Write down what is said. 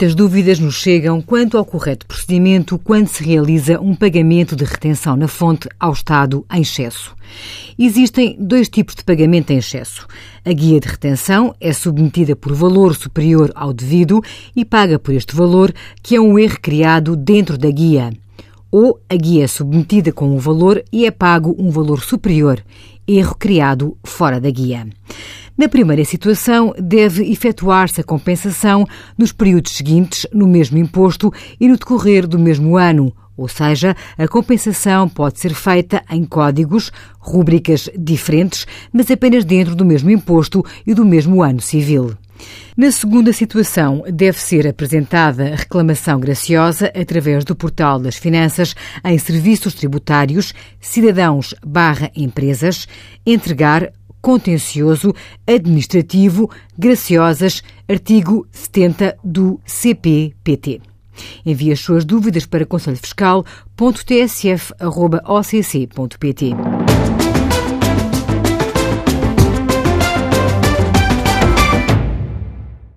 Muitas dúvidas nos chegam quanto ao correto procedimento quando se realiza um pagamento de retenção na fonte ao Estado em excesso. Existem dois tipos de pagamento em excesso. A guia de retenção é submetida por valor superior ao devido e paga por este valor, que é um erro criado dentro da guia. Ou a guia é submetida com um valor e é pago um valor superior, erro criado fora da guia. Na primeira situação, deve efetuar-se a compensação nos períodos seguintes no mesmo imposto e no decorrer do mesmo ano, ou seja, a compensação pode ser feita em códigos, rúbricas diferentes, mas apenas dentro do mesmo imposto e do mesmo ano civil. Na segunda situação, deve ser apresentada reclamação graciosa através do portal das finanças em serviços tributários, cidadãos barra empresas, entregar contencioso administrativo graciosas, artigo 70 do CPPT. Envie as suas dúvidas para conselhofiscal.tsf.occ.pt.